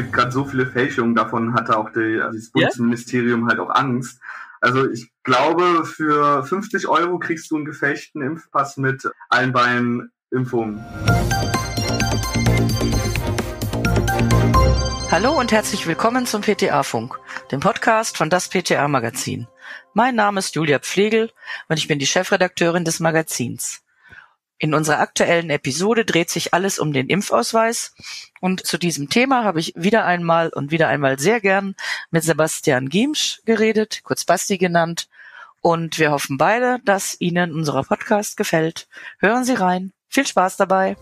gibt gerade so viele Fälschungen, davon hatte auch die, das Bundesministerium ja? halt auch Angst. Also ich glaube, für 50 Euro kriegst du einen gefälschten Impfpass mit allen beiden Impfungen. Hallo und herzlich willkommen zum PTA-Funk, dem Podcast von das PTA-Magazin. Mein Name ist Julia Pflegel und ich bin die Chefredakteurin des Magazins. In unserer aktuellen Episode dreht sich alles um den Impfausweis und zu diesem Thema habe ich wieder einmal und wieder einmal sehr gern mit Sebastian Giemsch geredet, kurz Basti genannt. Und wir hoffen beide, dass Ihnen unser Podcast gefällt. Hören Sie rein. Viel Spaß dabei.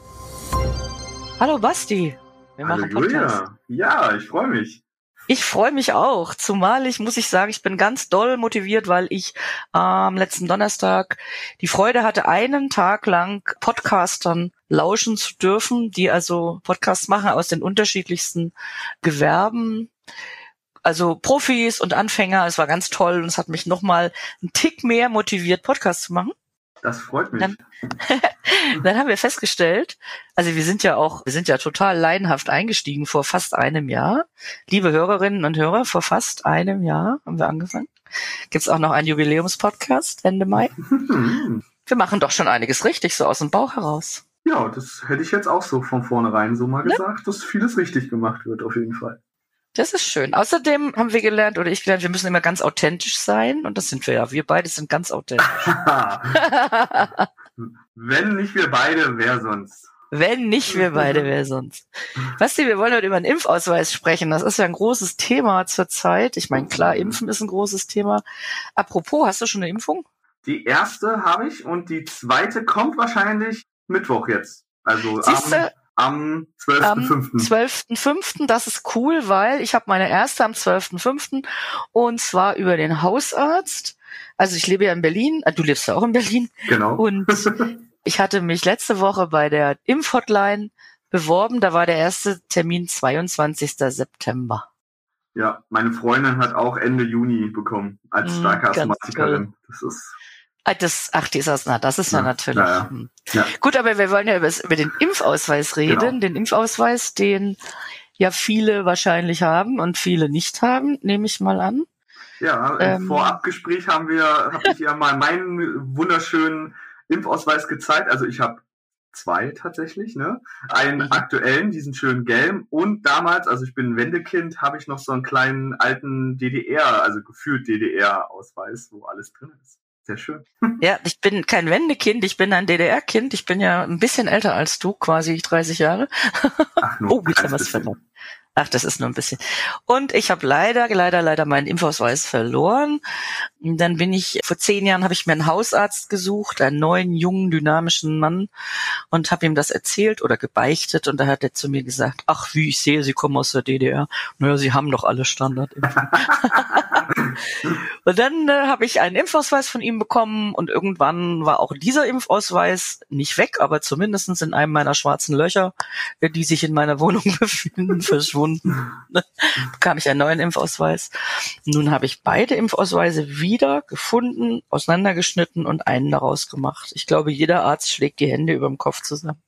Hallo Basti. Wir machen Podcast. Ja, ich freue mich. Ich freue mich auch, zumal ich, muss ich sagen, ich bin ganz doll motiviert, weil ich am ähm, letzten Donnerstag die Freude hatte, einen Tag lang Podcastern lauschen zu dürfen, die also Podcasts machen aus den unterschiedlichsten Gewerben also Profis und Anfänger. Es war ganz toll und es hat mich nochmal einen Tick mehr motiviert, Podcasts zu machen. Das freut mich. Dann, dann, haben wir festgestellt, also wir sind ja auch, wir sind ja total leidenhaft eingestiegen vor fast einem Jahr. Liebe Hörerinnen und Hörer, vor fast einem Jahr haben wir angefangen. Gibt's auch noch einen Jubiläumspodcast Ende Mai. wir machen doch schon einiges richtig, so aus dem Bauch heraus. Ja, das hätte ich jetzt auch so von vornherein so mal ne? gesagt, dass vieles richtig gemacht wird, auf jeden Fall. Das ist schön. Außerdem haben wir gelernt, oder ich gelernt, wir müssen immer ganz authentisch sein. Und das sind wir ja. Wir beide sind ganz authentisch. Wenn nicht wir beide, wer sonst? Wenn nicht wir beide, wer sonst? Basti, wir wollen heute über einen Impfausweis sprechen. Das ist ja ein großes Thema zurzeit. Ich meine, klar, Impfen ist ein großes Thema. Apropos, hast du schon eine Impfung? Die erste habe ich und die zweite kommt wahrscheinlich Mittwoch jetzt. Also Siehste, am 12.5. Am 12.5. Das ist cool, weil ich habe meine erste am 12.5. und zwar über den Hausarzt. Also ich lebe ja in Berlin, äh, du lebst ja auch in Berlin. Genau. Und ich hatte mich letzte Woche bei der Impfhotline beworben. Da war der erste Termin 22. September. Ja, meine Freundin hat auch Ende Juni bekommen als mhm, starke Asthmatikerin. Das ist Ah, das, ach, die ist aus, na, das ist ja, ja natürlich. Ja, hm. ja. Gut, aber wir wollen ja über, über den Impfausweis reden, genau. den Impfausweis, den ja viele wahrscheinlich haben und viele nicht haben, nehme ich mal an. Ja, im ähm, Vorabgespräch haben wir, habe ich ja mal meinen wunderschönen Impfausweis gezeigt. Also ich habe zwei tatsächlich, ne? Einen mhm. aktuellen, diesen schönen gelben und damals, also ich bin ein Wendekind, habe ich noch so einen kleinen alten DDR, also gefühlt DDR-Ausweis, wo alles drin ist. Sehr schön. Ja, ich bin kein Wendekind, ich bin ein DDR-Kind. Ich bin ja ein bisschen älter als du, quasi 30 Jahre. Ach, nur oh, habe was verloren. Ach, das ist nur ein bisschen. Und ich habe leider, leider, leider meinen Impfausweis verloren. Dann bin ich, vor zehn Jahren habe ich mir einen Hausarzt gesucht, einen neuen, jungen, dynamischen Mann und habe ihm das erzählt oder gebeichtet. Und da hat er zu mir gesagt, ach, wie ich sehe, Sie kommen aus der DDR. Naja, Sie haben doch alle Standard. und dann äh, habe ich einen Impfausweis von ihm bekommen und irgendwann war auch dieser Impfausweis nicht weg, aber zumindestens in einem meiner schwarzen Löcher, äh, die sich in meiner Wohnung befinden, verschwunden bekam ich einen neuen Impfausweis. Nun habe ich beide Impfausweise wieder gefunden, auseinandergeschnitten und einen daraus gemacht. Ich glaube, jeder Arzt schlägt die Hände über dem Kopf zusammen.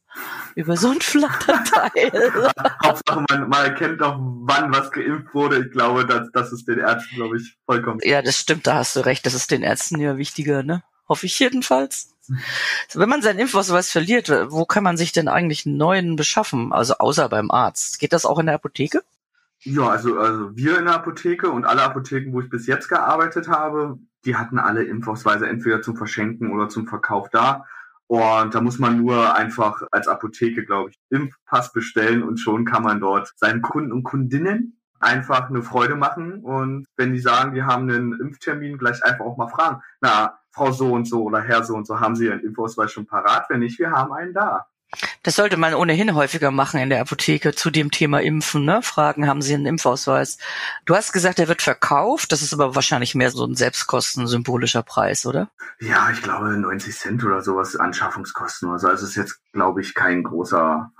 Über so ein Flatterteil. Hauptsache, man, man erkennt doch, wann was geimpft wurde. Ich glaube, das, das ist den Ärzten, glaube ich, vollkommen. Ja, das stimmt, da hast du recht. Das ist den Ärzten ja wichtiger, ne? Hoffe ich jedenfalls. Wenn man seinen Impfausweis verliert, wo kann man sich denn eigentlich einen neuen beschaffen? Also außer beim Arzt. Geht das auch in der Apotheke? Ja, also, also wir in der Apotheke und alle Apotheken, wo ich bis jetzt gearbeitet habe, die hatten alle Impfausweise entweder zum Verschenken oder zum Verkauf da. Und da muss man nur einfach als Apotheke, glaube ich, Impfpass bestellen und schon kann man dort seinen Kunden und Kundinnen einfach eine Freude machen. Und wenn die sagen, wir haben einen Impftermin, gleich einfach auch mal fragen, na, Frau so und so oder Herr so und so, haben Sie Ihren Impfausweis schon parat? Wenn nicht, wir haben einen da. Das sollte man ohnehin häufiger machen in der Apotheke zu dem Thema Impfen, ne? Fragen, haben Sie einen Impfausweis? Du hast gesagt, er wird verkauft, das ist aber wahrscheinlich mehr so ein Selbstkosten, symbolischer Preis, oder? Ja, ich glaube 90 Cent oder sowas Anschaffungskosten. Also, also es ist jetzt, glaube ich, kein großer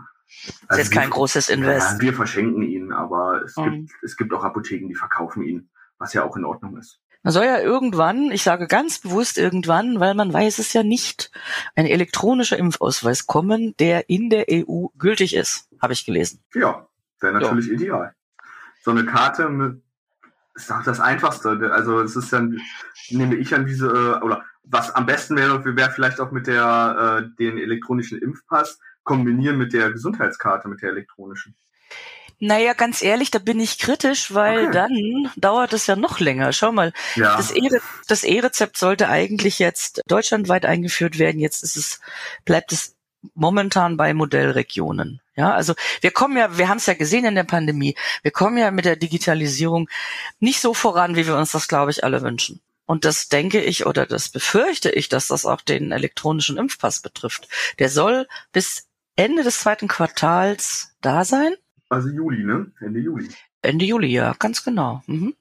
also ist jetzt kein wir, großes Invest. Ja, wir verschenken ihn, aber es, mhm. gibt, es gibt auch Apotheken, die verkaufen ihn, was ja auch in Ordnung ist. Man soll ja irgendwann, ich sage ganz bewusst irgendwann, weil man weiß es ja nicht, ein elektronischer Impfausweis kommen, der in der EU gültig ist, habe ich gelesen. Ja, wäre natürlich ja. ideal. so eine Karte mit, ist auch das Einfachste. Also es ist dann, nehme ich an diese, äh, oder was am besten wäre, wäre vielleicht auch mit der äh, den elektronischen Impfpass kombinieren mit der Gesundheitskarte, mit der elektronischen. Naja, ganz ehrlich, da bin ich kritisch, weil okay. dann dauert es ja noch länger. Schau mal, ja. das E-Rezept sollte eigentlich jetzt deutschlandweit eingeführt werden. Jetzt ist es, bleibt es momentan bei Modellregionen. Ja, also wir kommen ja, wir haben es ja gesehen in der Pandemie, wir kommen ja mit der Digitalisierung nicht so voran, wie wir uns das, glaube ich, alle wünschen. Und das denke ich oder das befürchte ich, dass das auch den elektronischen Impfpass betrifft. Der soll bis Ende des zweiten Quartals da sein. Also Juli, ne? Ende Juli. Ende Juli, ja, ganz genau. Mhm.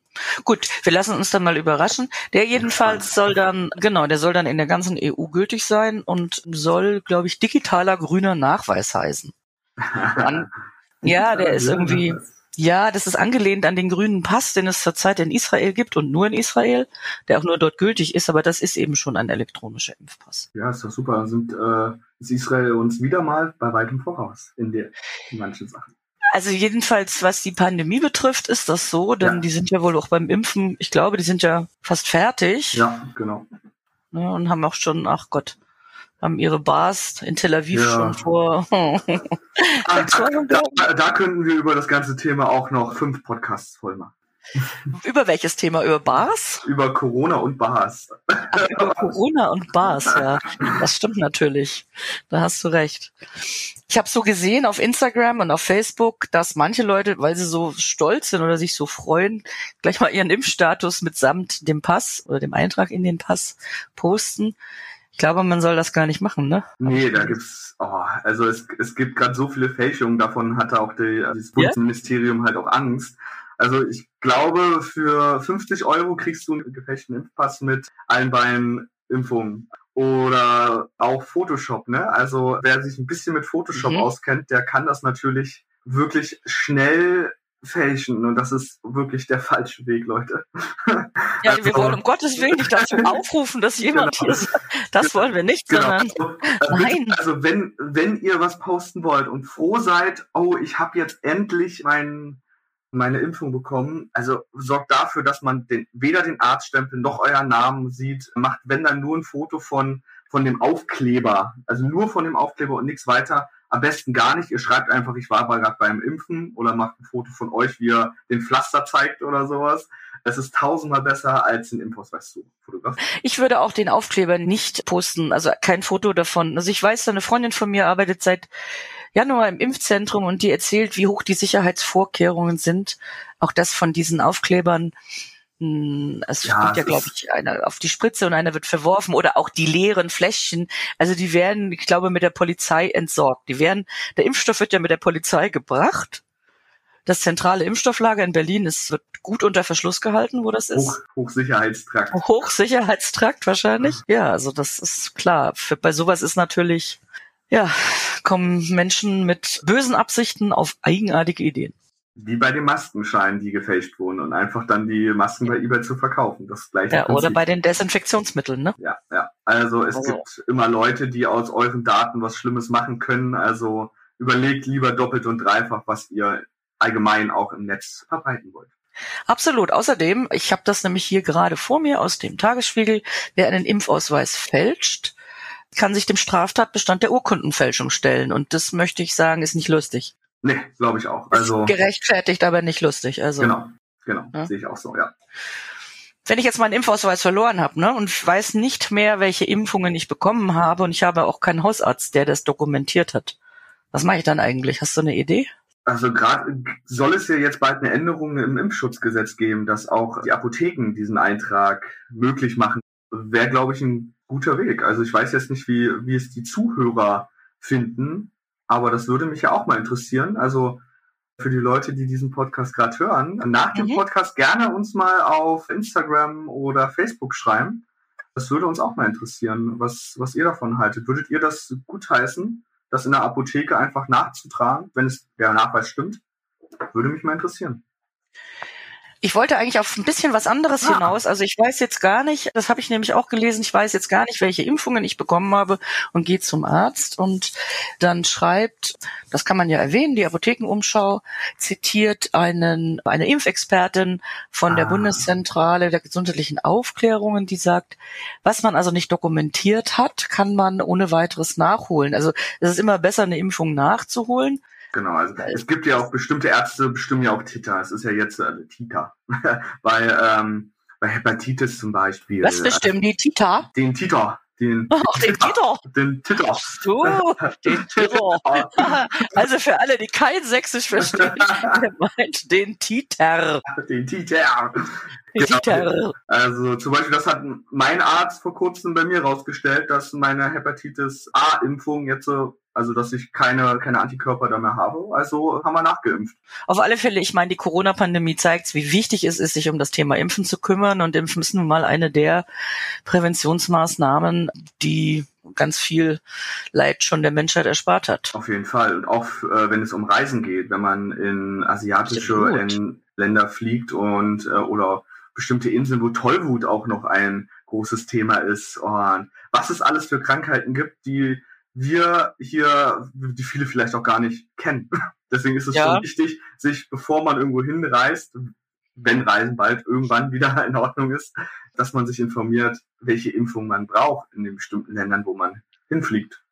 Gut, wir lassen uns dann mal überraschen. Der jedenfalls soll dann, genau, der soll dann in der ganzen EU gültig sein und soll, glaube ich, digitaler grüner Nachweis heißen. An, ja, der ist irgendwie, ja, das ist angelehnt an den grünen Pass, den es zurzeit in Israel gibt und nur in Israel, der auch nur dort gültig ist, aber das ist eben schon ein elektronischer Impfpass. Ja, ist doch super. Sind, äh, ist Israel uns wieder mal bei weitem voraus in, der, in manchen Sachen. Also jedenfalls, was die Pandemie betrifft, ist das so, denn ja. die sind ja wohl auch beim Impfen, ich glaube, die sind ja fast fertig. Ja, genau. Ja, ne, und haben auch schon, ach Gott, haben ihre Bars in Tel Aviv ja. schon vor. Ah, da, da, da könnten wir über das ganze Thema auch noch fünf Podcasts voll machen. Über welches Thema? Über Bars? Über Corona und Bars. Ach, über Corona und Bars, ja. Das stimmt natürlich. Da hast du recht. Ich habe so gesehen auf Instagram und auf Facebook, dass manche Leute, weil sie so stolz sind oder sich so freuen, gleich mal ihren Impfstatus mitsamt dem Pass oder dem Eintrag in den Pass posten. Ich glaube, man soll das gar nicht machen, ne? Nee, da gibt's, oh, also es, es gibt gerade so viele Fälschungen, davon hatte auch die, das Bundesministerium ja? halt auch Angst. Also ich glaube, für 50 Euro kriegst du einen gefälschten Impfpass mit allen beiden Impfungen. Oder auch Photoshop, ne? Also wer sich ein bisschen mit Photoshop mhm. auskennt, der kann das natürlich wirklich schnell fälschen und das ist wirklich der falsche Weg, Leute. Ja, also, wir wollen um Gottes Willen nicht dazu aufrufen, dass jemand genau. hier das wollen wir nicht, genau. sondern also, äh, nein. Also wenn wenn ihr was posten wollt und froh seid, oh, ich habe jetzt endlich meinen meine Impfung bekommen. Also sorgt dafür, dass man den, weder den Arztstempel noch euren Namen sieht. Macht, wenn dann nur ein Foto von, von dem Aufkleber. Also nur von dem Aufkleber und nichts weiter. Am besten gar nicht. Ihr schreibt einfach, ich war gerade beim Impfen oder macht ein Foto von euch, wie ihr den Pflaster zeigt oder sowas. Es ist tausendmal besser als den Impfausweis zu fotografieren. Ich würde auch den Aufkleber nicht posten, also kein Foto davon. Also ich weiß, eine Freundin von mir arbeitet seit Januar im Impfzentrum und die erzählt, wie hoch die Sicherheitsvorkehrungen sind. Auch das von diesen Aufklebern. Hm, es ja, gibt ja, glaube ich, einer auf die Spritze und einer wird verworfen oder auch die leeren Fläschchen. Also die werden, ich glaube, mit der Polizei entsorgt. Die werden, der Impfstoff wird ja mit der Polizei gebracht. Das zentrale Impfstofflager in Berlin ist, wird gut unter Verschluss gehalten, wo das ist. Hoch, Hochsicherheitstrakt. Hochsicherheitstrakt wahrscheinlich. Ja, also das ist klar. Für, bei sowas ist natürlich ja, kommen Menschen mit bösen Absichten auf eigenartige Ideen. Wie bei den Maskenscheinen, die gefälscht wurden und einfach dann die Masken bei eBay zu verkaufen. Das gleiche. Ja, oder bei den Desinfektionsmitteln, ne? Ja, ja. Also es also. gibt immer Leute, die aus euren Daten was Schlimmes machen können. Also überlegt lieber doppelt und dreifach, was ihr allgemein auch im Netz verbreiten wollt. Absolut. Außerdem, ich habe das nämlich hier gerade vor mir aus dem Tagesspiegel, wer einen Impfausweis fälscht, kann sich dem Straftatbestand der Urkundenfälschung stellen. Und das möchte ich sagen, ist nicht lustig. Nee, glaube ich auch. Also ist gerechtfertigt, aber nicht lustig. Also genau, genau, ja? sehe ich auch so, ja. Wenn ich jetzt meinen Impfausweis verloren habe, ne, und weiß nicht mehr, welche Impfungen ich bekommen habe, und ich habe auch keinen Hausarzt, der das dokumentiert hat, was mache ich dann eigentlich? Hast du eine Idee? Also gerade soll es ja jetzt bald eine Änderung im Impfschutzgesetz geben, dass auch die Apotheken diesen Eintrag möglich machen. Wäre, glaube ich, ein guter Weg. Also ich weiß jetzt nicht, wie, wie es die Zuhörer finden, aber das würde mich ja auch mal interessieren. Also für die Leute, die diesen Podcast gerade hören, nach dem mhm. Podcast gerne uns mal auf Instagram oder Facebook schreiben. Das würde uns auch mal interessieren, was, was ihr davon haltet. Würdet ihr das gutheißen, das in der Apotheke einfach nachzutragen, wenn es der Nachweis stimmt? Würde mich mal interessieren. Ich wollte eigentlich auf ein bisschen was anderes ah. hinaus. Also ich weiß jetzt gar nicht, das habe ich nämlich auch gelesen, ich weiß jetzt gar nicht, welche Impfungen ich bekommen habe und gehe zum Arzt und dann schreibt, das kann man ja erwähnen, die Apothekenumschau zitiert einen, eine Impfexpertin von der ah. Bundeszentrale der gesundheitlichen Aufklärungen, die sagt, was man also nicht dokumentiert hat, kann man ohne weiteres nachholen. Also es ist immer besser, eine Impfung nachzuholen. Genau, also es gibt ja auch bestimmte Ärzte bestimmen ja auch Titer. Es ist ja jetzt äh, Titer. bei, ähm, bei Hepatitis zum Beispiel. Was bestimmen die Titer? Den Titer. Den, Ach, den Titer. Den Titer. Ach so, den Titer. also für alle, die kein Sächsisch verstehen, der meint den Titer. Den Titer. Genau. Also zum Beispiel, das hat mein Arzt vor kurzem bei mir rausgestellt, dass meine Hepatitis A-Impfung jetzt so also dass ich keine, keine Antikörper da mehr habe. Also haben wir nachgeimpft. Auf alle Fälle, ich meine, die Corona-Pandemie zeigt, wie wichtig es ist, sich um das Thema Impfen zu kümmern. Und Impfen ist nun mal eine der Präventionsmaßnahmen, die ganz viel Leid schon der Menschheit erspart hat. Auf jeden Fall. Und auch äh, wenn es um Reisen geht, wenn man in asiatische Länder fliegt und äh, oder bestimmte Inseln, wo Tollwut auch noch ein großes Thema ist und was es alles für Krankheiten gibt, die wir hier, die viele vielleicht auch gar nicht kennen. Deswegen ist es ja. schon wichtig, sich, bevor man irgendwo hinreist, wenn Reisen bald irgendwann wieder in Ordnung ist, dass man sich informiert, welche Impfung man braucht in den bestimmten Ländern, wo man hinfliegt.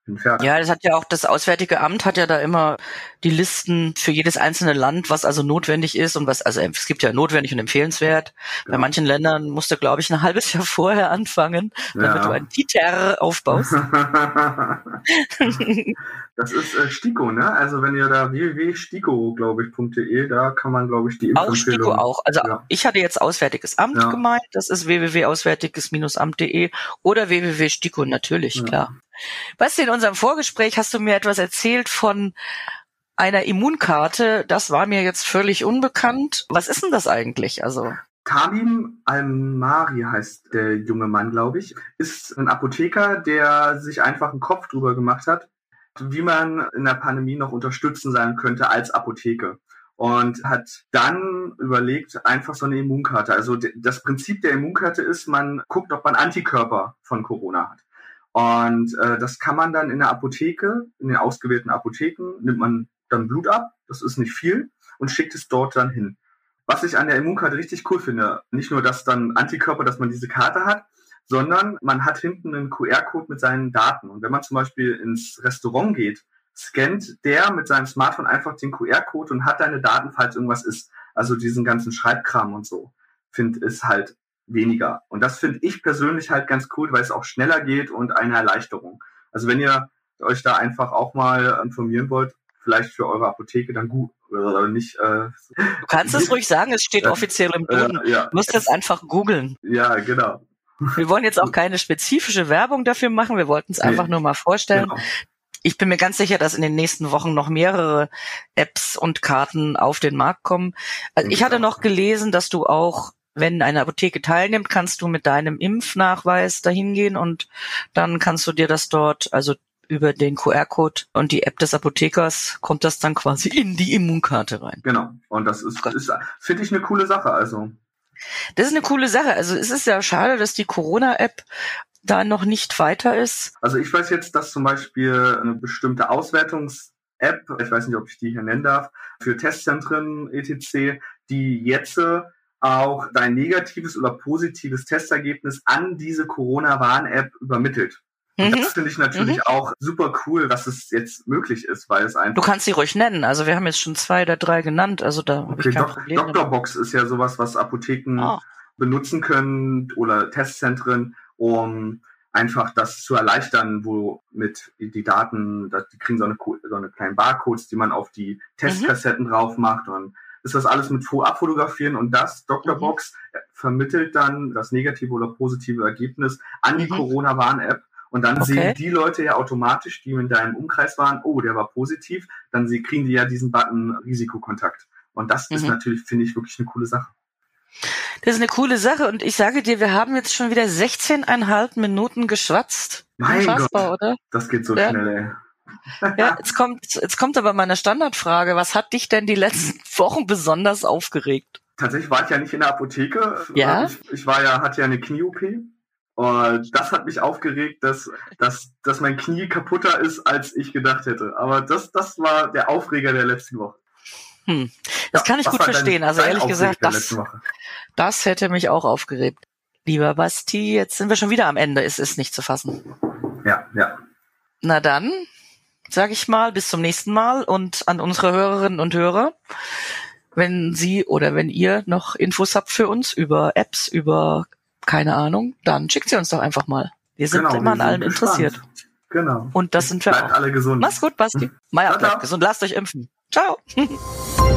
Ja, das hat ja auch das Auswärtige Amt hat ja da immer die Listen für jedes einzelne Land, was also notwendig ist und was, also es gibt ja notwendig und empfehlenswert. Ja. Bei manchen Ländern musst du, glaube ich, ein halbes Jahr vorher anfangen, damit ja. du ein Titer aufbaust. das ist äh, Stiko, ne? Also wenn ihr da www.stiko, glaube ich, .de, da kann man, glaube ich, die. Auch Stiko auch. Also ja. ich hatte jetzt Auswärtiges Amt gemeint, das ist www.auswärtiges-amt.de oder www.stiko natürlich, klar. Weißt in unserem Vorgespräch hast du mir etwas erzählt von einer Immunkarte. Das war mir jetzt völlig unbekannt. Was ist denn das eigentlich? Also Tamim Al-Mari heißt der junge Mann, glaube ich, ist ein Apotheker, der sich einfach einen Kopf drüber gemacht hat, wie man in der Pandemie noch unterstützen sein könnte als Apotheke. Und hat dann überlegt, einfach so eine Immunkarte. Also das Prinzip der Immunkarte ist, man guckt, ob man Antikörper von Corona hat. Und äh, das kann man dann in der Apotheke, in den ausgewählten Apotheken, nimmt man dann Blut ab, das ist nicht viel, und schickt es dort dann hin. Was ich an der Immunkarte richtig cool finde, nicht nur, dass dann Antikörper, dass man diese Karte hat, sondern man hat hinten einen QR-Code mit seinen Daten. Und wenn man zum Beispiel ins Restaurant geht, scannt der mit seinem Smartphone einfach den QR-Code und hat deine Daten, falls irgendwas ist. Also diesen ganzen Schreibkram und so. Finde ist halt weniger. Und das finde ich persönlich halt ganz cool, weil es auch schneller geht und eine Erleichterung. Also wenn ihr euch da einfach auch mal informieren wollt, vielleicht für eure Apotheke, dann gut oder nicht. Äh, du kannst es ruhig sagen, es steht offiziell im Boden. Äh, ja. Du musst das einfach googeln. Ja, genau. Wir wollen jetzt auch keine spezifische Werbung dafür machen, wir wollten es nee. einfach nur mal vorstellen. Genau. Ich bin mir ganz sicher, dass in den nächsten Wochen noch mehrere Apps und Karten auf den Markt kommen. Also ich hatte noch gelesen, dass du auch wenn eine Apotheke teilnimmt, kannst du mit deinem Impfnachweis dahin gehen und dann kannst du dir das dort, also über den QR-Code und die App des Apothekers kommt das dann quasi in die Immunkarte rein. Genau. Und das ist, ist finde ich eine coole Sache. Also das ist eine coole Sache. Also es ist ja schade, dass die Corona-App da noch nicht weiter ist. Also ich weiß jetzt, dass zum Beispiel eine bestimmte Auswertungs-App, ich weiß nicht, ob ich die hier nennen darf, für Testzentren etc., die jetzt auch dein negatives oder positives Testergebnis an diese Corona-Warn-App übermittelt. Und mhm. das finde ich natürlich mhm. auch super cool, dass es jetzt möglich ist, weil es einfach. Du kannst sie ruhig nennen. Also wir haben jetzt schon zwei oder drei genannt. Also da okay, habe ich kein Dok Problem. Doktorbox ist ja sowas, was Apotheken oh. benutzen können oder Testzentren, um einfach das zu erleichtern, wo mit die Daten, die kriegen so eine, so eine kleinen Barcodes, die man auf die mhm. Testkassetten mhm. drauf macht und ist das alles mit Abfotografieren und das Doctorbox mhm. vermittelt dann das negative oder positive Ergebnis an die mhm. Corona-Warn-App. Und dann okay. sehen die Leute ja automatisch, die in deinem Umkreis waren, oh, der war positiv, dann sie, kriegen die ja diesen Button Risikokontakt. Und das mhm. ist natürlich, finde ich, wirklich eine coole Sache. Das ist eine coole Sache und ich sage dir, wir haben jetzt schon wieder 16,5 Minuten geschwatzt. Mein Unfassbar, Gott, oder? Das geht so ja. schnell, ey. Ja, jetzt kommt, jetzt kommt aber meine Standardfrage. Was hat dich denn die letzten Wochen besonders aufgeregt? Tatsächlich war ich ja nicht in der Apotheke. Ja? Ich, ich war ja, hatte ja eine Knie-OP. Und das hat mich aufgeregt, dass, dass, dass mein Knie kaputter ist, als ich gedacht hätte. Aber das, das war der Aufreger der letzten Woche. Hm. Das Ja, kann ich gut dein- verstehen. Also dein ehrlich Aufreger gesagt, das, das hätte mich auch aufgeregt. Lieber Basti, jetzt sind wir schon wieder am Ende. Es ist nicht zu fassen. Ja, ja. Na dann, sage ich mal, bis zum nächsten Mal und an unsere Hörerinnen und Hörer, wenn Sie oder wenn ihr noch Infos habt für uns über Apps, über keine Ahnung, dann schickt sie uns doch einfach mal. Wir sind genau, immer wir an allem gespannt. interessiert. Genau. Und das sind wir Bleibt auch. alle gesund. Mach's gut, Basti. Ciao. bleibt gesund. Lasst euch impfen. Ciao.